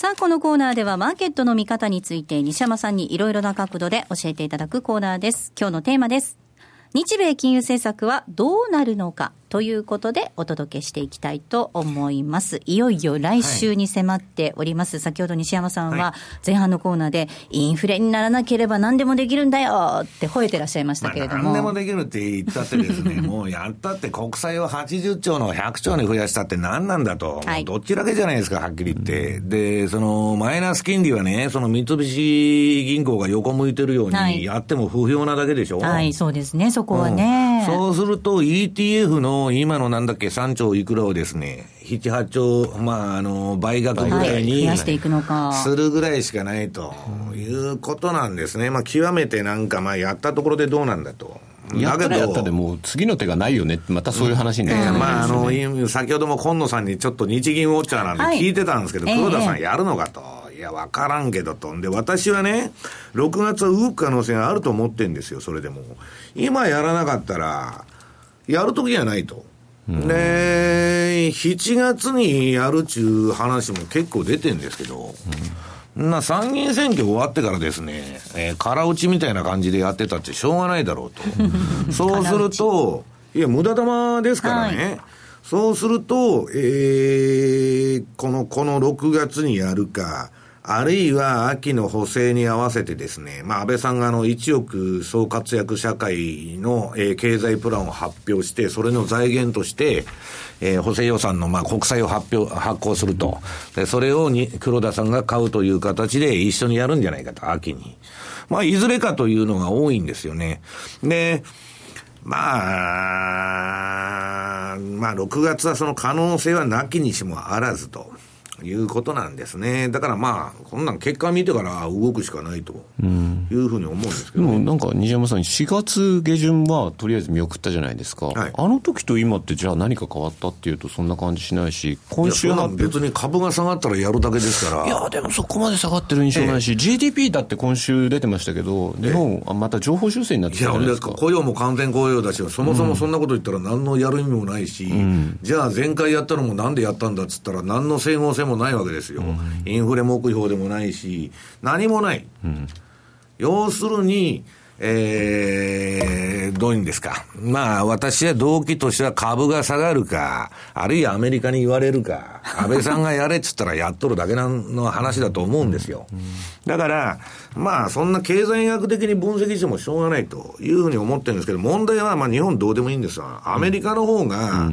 [SPEAKER 4] さあ、このコーナーではマーケットの見方について西山さんにいろいろな角度で教えていただくコーナーです。今日のテーマです。日米金融政策はどうなるのかということでお届けしていきたいと思います。いよいよ来週に迫っております。先ほど西山さんは前半のコーナーでインフレにならなければ何でもできるんだよって吠えてらっしゃいましたけれども。
[SPEAKER 2] まあ、何でもできるって言ったってですね、もうやったって国債を80兆の100兆に増やしたって何なんだと。
[SPEAKER 4] はい
[SPEAKER 2] どっちだけじゃないですか、はっきり言って。で、そのマイナス金利はね、その三菱銀行が横向いてるよう
[SPEAKER 4] はい
[SPEAKER 2] にやっても不評なだけでしょ。
[SPEAKER 4] はい、そうですね、そこはね。
[SPEAKER 2] うんそうすると ETF の今のなんだっけ3兆いくらをですね、7、8兆、まあ、あの、倍額ぐ
[SPEAKER 4] はい、
[SPEAKER 2] らいに
[SPEAKER 4] 増やしていくのか。
[SPEAKER 2] するぐらいしかないということなんですね。まあ、極めてなんか、まあ、やったところでどうなんだと。
[SPEAKER 3] やったらやったで
[SPEAKER 2] も
[SPEAKER 3] 次の手がないよねってまたそういう話になっちゃう
[SPEAKER 2] まあ、あの、先ほども今野さんにちょっと日銀ウォッチャーなんで
[SPEAKER 4] はい
[SPEAKER 2] 聞いてたんですけど、
[SPEAKER 4] ええ
[SPEAKER 2] 黒田さんやるのかと。いや、わからんけどと。で、私はね、6月は動く可能性があると思ってんですよ、それでも。今やらなかったら、やるときじゃないと。で、7月にやるっちゅう話も結構出てんですけど、な参議院選挙終わってからですね、えー空打ちみたいな感じでやってたってしょうがないだろうと。そうすると、いや、無駄玉ですからね。そうすると、えーこの、この6月にやるか、あるいは秋の補正に合わせてですね、まあ、安倍さんがあの1億総活躍社会の、えー経済プランを発表して、それの財源として、えー補正予算のまあ国債を発表、発行すると。で、それをに黒田さんが買うという形で一緒にやるんじゃないかと、秋に。まあ、いずれかというのが多いんですよね。で、まあ、まあ、6月はその可能性はなきにしもあらずということなんですね。だからまあ、こんなん結果見てから動くしかないというふうに思うんですけど、ね。
[SPEAKER 3] でもなんか西山さん、4月下旬はとりあえず見送ったじゃないですか、
[SPEAKER 2] はい
[SPEAKER 3] あの時と今って、じゃあ何か変わったっていうと、そんな感じしないし、今週
[SPEAKER 2] いやそん
[SPEAKER 3] 発表
[SPEAKER 2] なん別に株が下がったらやるだけですから。
[SPEAKER 3] いや、でもそこまで下がってる印象ないし、GDP だって今週出てましたけど、日本、あまた情報修正になってたじゃないですか。
[SPEAKER 2] 雇用も完全雇用だし、そもそもそんなこと言ったら何のやる意味もないし、じゃあ前回やったのもなんでやったんだっつったら何の整合性もないわけですよ。インフレ目標でもないし、何もない。要するに、えー、どういうんですか。まあ、私は動機としては株が下がるか、あるいはアメリカに言われるか、安倍さんがやれっつったらやっとるだけの話だと思うんですよ。だから、まあ、そんな経済学的に分析してもしょうがないというふうに思ってるんですけど、問題は、まあ、日本どうでもいいんですが、アメリカの方が、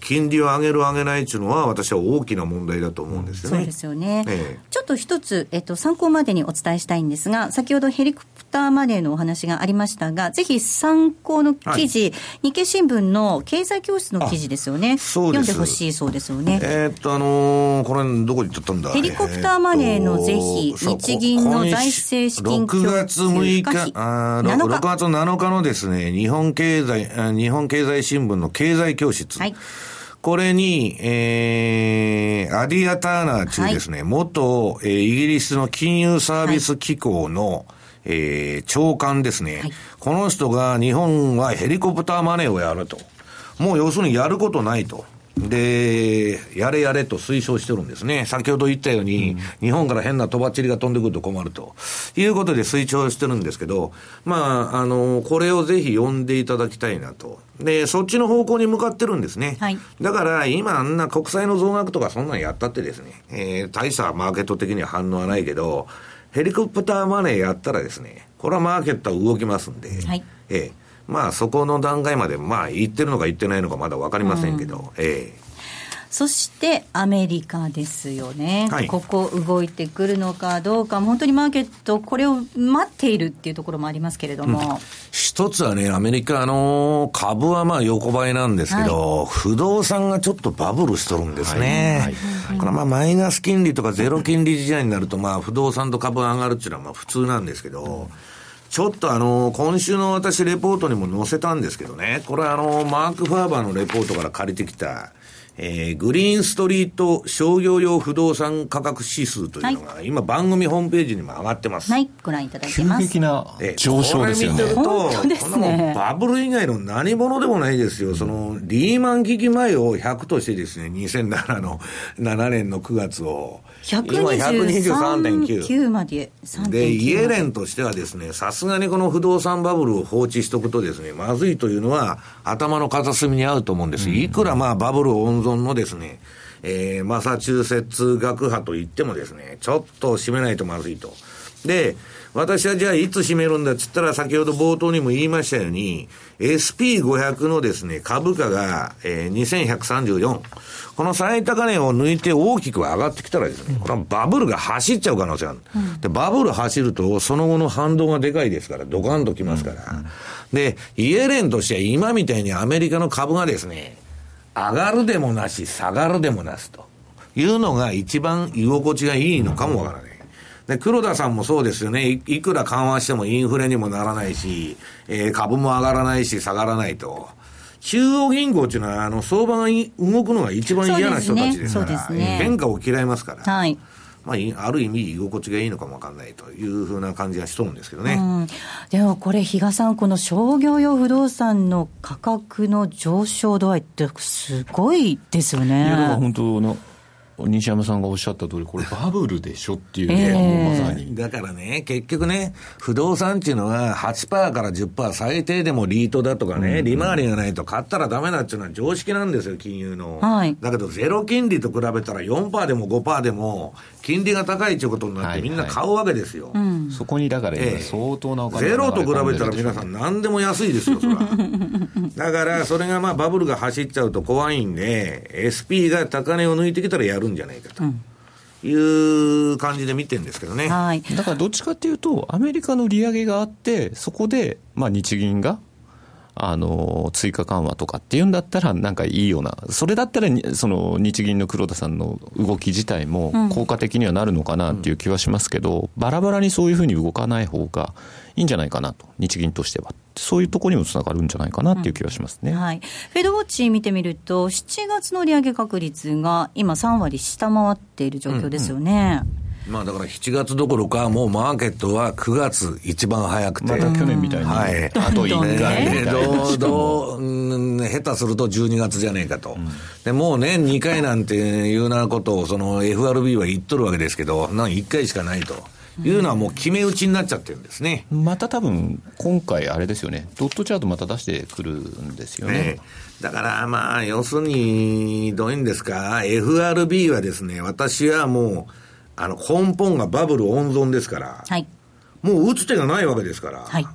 [SPEAKER 2] 金利を上げる上げないっていうのは、私は大きな問題だと思うんですよね。
[SPEAKER 4] そうですよね、
[SPEAKER 2] ええ
[SPEAKER 4] ちょっと一つ、えっと、参考までにお伝えしたいんですが、先ほどヘリコターマネーのお話がありましたが、ぜひ参考の記事、日経新聞の経済教室の記事ですよね、読んでほしいそうですよね。
[SPEAKER 2] えーっと、あのーこれ、どこに行っちゃったんだ？
[SPEAKER 4] ヘリコプターマネーの是非日銀の財政資金供給
[SPEAKER 2] 6月6
[SPEAKER 4] 不可避
[SPEAKER 2] 日、あー
[SPEAKER 4] 7日。
[SPEAKER 2] 6月7日のですね、日本経済、あ日本経済新聞の経済教室。
[SPEAKER 4] はい。
[SPEAKER 2] これに、えー、アディア・ターナー中ですね、元、えーイギリスの金融サービス機構の、えー長官ですね、
[SPEAKER 4] はい
[SPEAKER 2] この人が日本はヘリコプターマネーをやると。もう要するにやることないと。で、やれやれと推奨してるんですね。先ほど言ったように、日本から変なとばっちりが飛んでくると困ると。いうことで推奨してるんですけど、まあ、あの、これをぜひ読んでいただきたいなと。で、そっちの方向に向かってるんですね。
[SPEAKER 4] はい
[SPEAKER 2] だから、今あんな国債の増額とかそんなんやったってですね、えー大したマーケット的には反応はないけど、ヘリコプターマネーやったらですね、これはマーケットは動きますんで、
[SPEAKER 4] はい。
[SPEAKER 2] ええ。まあそこの段階まで、まあ言ってるのか言ってないのかまだわかりませんけど、ええ
[SPEAKER 4] そしてアメリカですよね、
[SPEAKER 2] はい。
[SPEAKER 4] ここ動いてくるのかどうか、本当にマーケット、これを待っているっていうところもありますけれども、
[SPEAKER 2] 一つはね、アメリカ、あのー株はまあ横ばいなんですけど、不動産がちょっとバブルしとるんですね。これはまあマイナス金利とかゼロ金利時代になると、まあ不動産と株が上がるっていうのはまあ普通なんですけど、ちょっとあのー今週の私レポートにも載せたんですけどね、これはあのーマーク・ファーバーのレポートから借りてきた、えーグリーンストリート商業用不動産価格指数というのが、今番組ホームページにも上がってます。
[SPEAKER 4] はい、ご覧いただき
[SPEAKER 3] 急
[SPEAKER 4] ます。
[SPEAKER 3] 激な
[SPEAKER 2] え
[SPEAKER 3] 上昇ですよね
[SPEAKER 2] これ見てると、こバブル以外の何者でもないですよ。その、リーマン危機前を100としてですね、2007の、7年の9月を、今123.9。
[SPEAKER 4] 123.9まで3.9
[SPEAKER 2] で、イエレンとしてはですね、さすがにこの不動産バブルを放置しとくとですね、まずいというのは頭の片隅に合うと思うんです。いくらまあバブル温存のですね、えー、マサチューセッツ学派といってもですね、ちょっと締めないとまずいと。で、私はじゃあいつ締めるんだっつったら先ほど冒頭にも言いましたように、SP500 のですね、株価が、えー、2134。この最高値を抜いて大きく上がってきたらですね、これはバブルが走っちゃう可能性がある。で、バブル走るとその後の反動がでかいですから、ドカンときますから。で、イエレンとしては今みたいにアメリカの株がですね、上がるでもなし、下がるでもなしというのが一番居心地がいいのかもわからない。で、黒田さんもそうですよね。いいくら緩和してもインフレにもならないし、えー株も上がらないし、下がらないと。中央銀行っていうのは、あの、相場がい動くのが一番嫌な人たちですから、
[SPEAKER 4] ねね
[SPEAKER 2] 変化を嫌いますから。
[SPEAKER 4] はい。
[SPEAKER 2] まあ、いある意味居心地がいいのかもわかんないというふうな感じがしとるんですけどね。
[SPEAKER 4] うん、でもこれ、比嘉さん、この商業用不動産の価格の上昇度合いって、すごいですよ
[SPEAKER 3] いやだから
[SPEAKER 4] ね。
[SPEAKER 3] 本当の西山さんがおっしゃった通りこれバブルでしょっていうね、
[SPEAKER 4] ええ
[SPEAKER 3] もうまさに
[SPEAKER 2] だからね、結局ね、不動産っていうのは8%から10%最低でもリートだとかね、利回りがないと買ったらダメだっていうのは常識なんですよ、金融の。
[SPEAKER 4] はい
[SPEAKER 2] だけどゼロ金利と比べたら4%でも5%でも、金利が高いということになって
[SPEAKER 3] はい
[SPEAKER 2] みんな買うわけですよ。
[SPEAKER 3] そこにだから相当なお金
[SPEAKER 2] ゼロと比べたら皆さん何でも安いですよ、そら。だから、それがまあバブルが走っちゃうと怖いんで、SP が高値を抜いてきたらやるんじゃないかという感じで見てるんですけどね。
[SPEAKER 4] はい。
[SPEAKER 3] だからどっちかっていうと、アメリカの利上げがあって、そこで、まあ、日銀が、あの追加緩和とかっていうんだったら、なんかいいような、それだったらに、その日銀の黒田さんの動き自体も効果的にはなるのかなっていう気はしますけど、バラバラにそういうふうに動かない方がいいんじゃないかなと、日銀としては。そういうところにもつながるんじゃないかなっていう気はしますね。
[SPEAKER 4] はい、フェドウォッチ見てみると、7月の利上げ確率が今、3割下回っている状況ですよね。
[SPEAKER 2] まあだから7月どころか、もうマーケットは9月一番早くて。
[SPEAKER 3] また去年みたいに、
[SPEAKER 2] はい
[SPEAKER 3] あと1回みたい
[SPEAKER 2] ね、
[SPEAKER 3] な。
[SPEAKER 2] どう、どう、うん下手すると12月じゃねえかと。で、もう年2回なんていうようなことを、その FRB は言っとるわけですけど、なん1回しかないと。いうのはもう決め打ちになっちゃってるんですね。
[SPEAKER 3] また多分、今回あれですよね、ドットチャートまた出してくるんですよね。
[SPEAKER 2] ねだからまあ、要するに、どういうんですか、FRB はですね、私はもう、あの、根本がバブル温存ですから、
[SPEAKER 4] はい。
[SPEAKER 2] もう打つ手がないわけですから、
[SPEAKER 4] はい。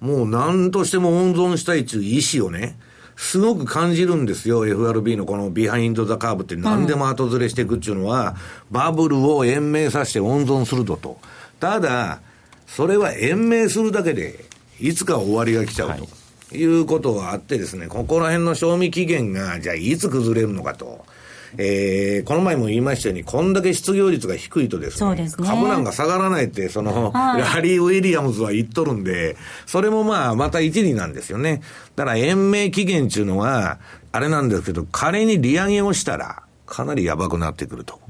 [SPEAKER 2] もう何としても温存したいという意思をね、すごく感じるんですよ、FRB のこのビハインド・ザ・カーブって何でも後ずれしていくっていうのは、バブルを延命させて温存するとと。ただ、それは延命するだけで、いつか終わりが来ちゃうと。い、うことがあってですね、ここら辺の賞味期限が、じゃあいつ崩れるのかと。えーこの前も言いましたように、こんだけ失業率が低いとですね、
[SPEAKER 4] すね
[SPEAKER 2] 株なんか下がらないって、その、
[SPEAKER 4] はい
[SPEAKER 2] ラリー・ウィリアムズは言っとるんで、それもまあ、また一理なんですよね。だから、延命期限っていうのは、あれなんですけど、仮に利上げをしたら、かなりやばくなってくると。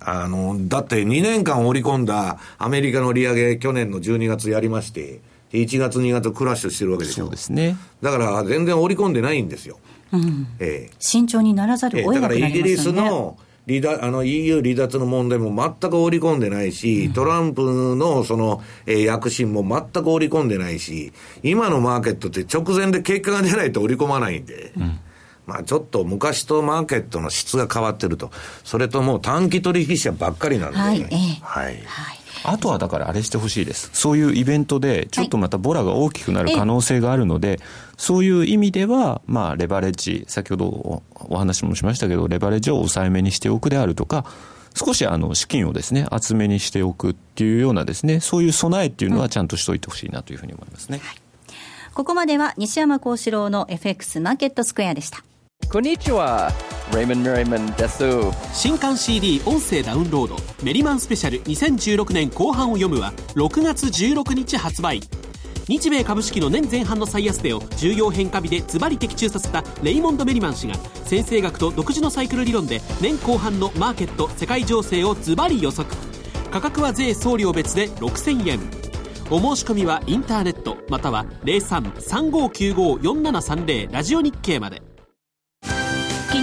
[SPEAKER 2] あの、だって2年間織り込んだアメリカの利上げ、去年の12月やりまして、1月、2月クラッシュしてるわけでしょ
[SPEAKER 3] そう。ですね。
[SPEAKER 2] だから、全然織り込んでないんですよ。ええ
[SPEAKER 4] 慎重にならざる
[SPEAKER 2] ええだから
[SPEAKER 4] を得なくな
[SPEAKER 2] イギリス
[SPEAKER 4] りますよね。
[SPEAKER 2] の離脱あの EU 離脱の問題も全く織り込んでないし、トランプのその、えー躍進も全く織り込んでないし、今のマーケットって直前で結果が出ないと織り込まないんで、まあちょっと昔とマーケットの質が変わってると。それともう短期取引者ばっかりなんで、
[SPEAKER 4] はいええ
[SPEAKER 2] はい。
[SPEAKER 4] はい。
[SPEAKER 3] あとはだからあれしてほしいです。そういうイベントで、ちょっとまたボラが大きくなる可能性があるので、はい、そういう意味では、まあ、レバレッジ、先ほどお話もしましたけど、レバレッジを抑えめにしておくであるとか、少しあの資金をですね、厚めにしておくっていうようなですね、そういう備えっていうのはちゃんとしておいてほしいなというふうに思いますね。はい
[SPEAKER 4] ここまでは西山幸四郎の FX マーケットスクエアでした。
[SPEAKER 7] こんにちは。レイモン・メリマンです。
[SPEAKER 1] 新刊 CD 音声ダウンロードメリマンスペシャル2016年後半を読むは6月16日発売。日米株式の年前半の最安値を重要変化日でズバリ的中させたレイモンド・メリマン氏が先生学と独自のサイクル理論で年後半のマーケット世界情勢をズバリ予測価格は税送料別で6000円お申し込みはインターネットまたは0335954730ラジオ日経まで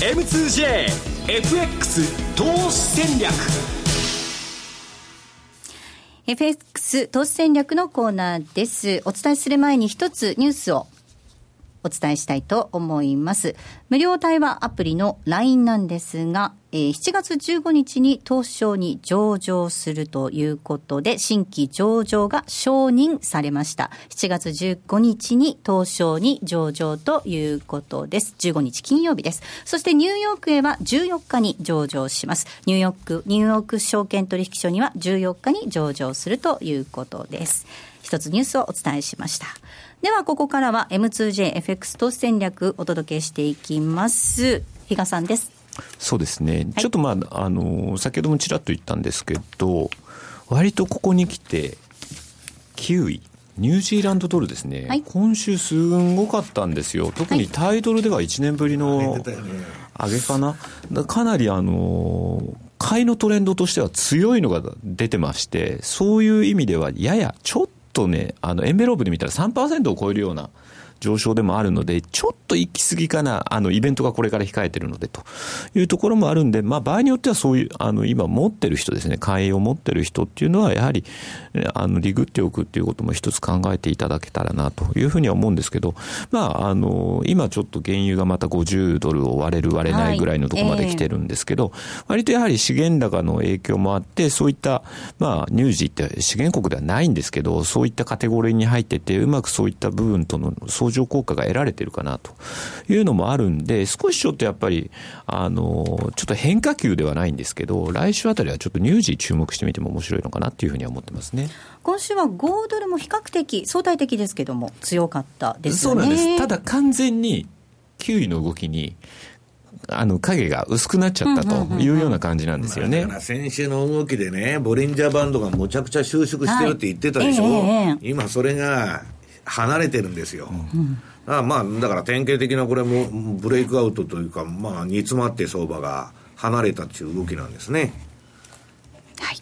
[SPEAKER 8] M2JFX 投資戦略
[SPEAKER 4] FX 投資戦略のコーナーです。お伝えする前に一つニュースをお伝えしたいと思います。無料対話アプリの LINE なんですが、7月15日に東証に上場するということで、新規上場が承認されました。7月15日に東証に上場ということです。15日金曜日です。そしてニューヨークへは14日に上場します。ニューヨーク、ニューヨーク証券取引所には14日に上場するということです。一つニュースをお伝えしました。では、ここからは M2JFX 投資戦略お届けしていきます。比嘉さんです。
[SPEAKER 3] そうですね。はい、ちょっとまあ、あの、先ほどもちらっと言ったんですけど、割とここに来て、9位。ニュージーランドドルですね、はい、今週すごかったんですよ、特にタイドルでは1年ぶりの上げかな、かなりあの買いのトレンドとしては強いのが出てまして、そういう意味ではややちょっとね、あの、エンベロープで見たら3%を超えるような上昇でもあるので、ちょっと行き過ぎかな、あの、イベントがこれから控えてるのでというところもあるんで、まあ、場合によってはそういう、あの、今持ってる人ですね、買いを持ってる人っていうのは、やはり、あの、リグっておくっていうことも一つ考えていただけたらなというふうには思うんですけど、まあ、あの、今ちょっと原油がまた50ドルを割れる割れないぐらいのところまで来てるんですけど、はいえー、割とやはり資源高の影響もあって、そういった、まあ、乳児って資源国ではないんですけど、そういったカテゴリーに入ってて、うまくそういった部分との相乗効果が得られてるかなというのもあるんで、少しちょっとやっぱり、あの、ちょっと変化球ではないんですけど、来週あたりはちょっと乳児注目してみても面白いのかなっていうふうには思ってますね。
[SPEAKER 4] 今週は5ドルも比較的相対的ですけども強かったですよね。
[SPEAKER 3] そうなんです。ただ完全に9位の動きにあの影が薄くなっちゃったというような感じなんですよね。
[SPEAKER 2] だから先週の動きでね、ボリンジャーバンドがむちゃくちゃ収縮してるって言ってたでしょ、はいえー、今それが離れてるんですよ。うんあまあ、だから典型的なこれもブレイクアウトというか、まあ、煮詰まって相場が離れたっていう動きなんですね。
[SPEAKER 4] はい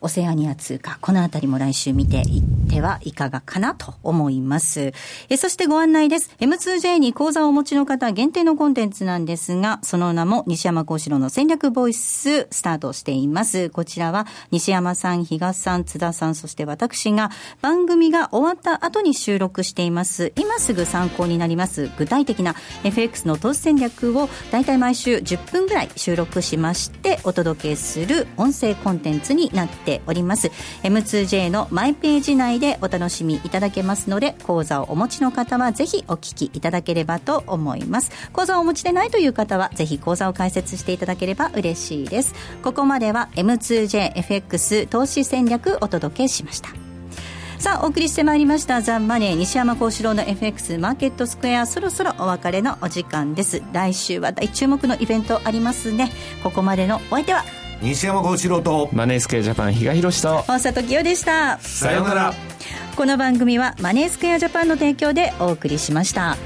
[SPEAKER 4] オセアニア通貨、このあたりも来週見ていってはいかがかなと思います。えそしてご案内です。M2J に講座をお持ちの方限定のコンテンツなんですが、その名も西山幸四郎の戦略ボイススタートしています。こちらは西山さん、比嘉さん、津田さん、そして私が番組が終わった後に収録しています。今すぐ参考になります具体的な FX の投資戦略を大体毎週10分ぐらい収録しましてお届けする音声コンテンツになってております M2J のマイページ内でお楽しみいただけますので講座をお持ちの方はぜひお聞きいただければと思います。講座をお持ちでないという方はぜひ講座を開設していただければ嬉しいです。ここまでは M2JFX 投資戦略お届けしました。さあお送りしてまいりました。ザ・マネー西山幸四郎の FX マーケットスクエアそろそろお別れのお時間です。来週は大注目のイベントありますね。ここまでのお相手は
[SPEAKER 2] 西山幸四郎と。
[SPEAKER 3] マネースクエアジャパン比嘉宏と。
[SPEAKER 4] 大里清でした。
[SPEAKER 2] さようなら。
[SPEAKER 4] この番組はマネースクエアジャパンの提供でお送りしました。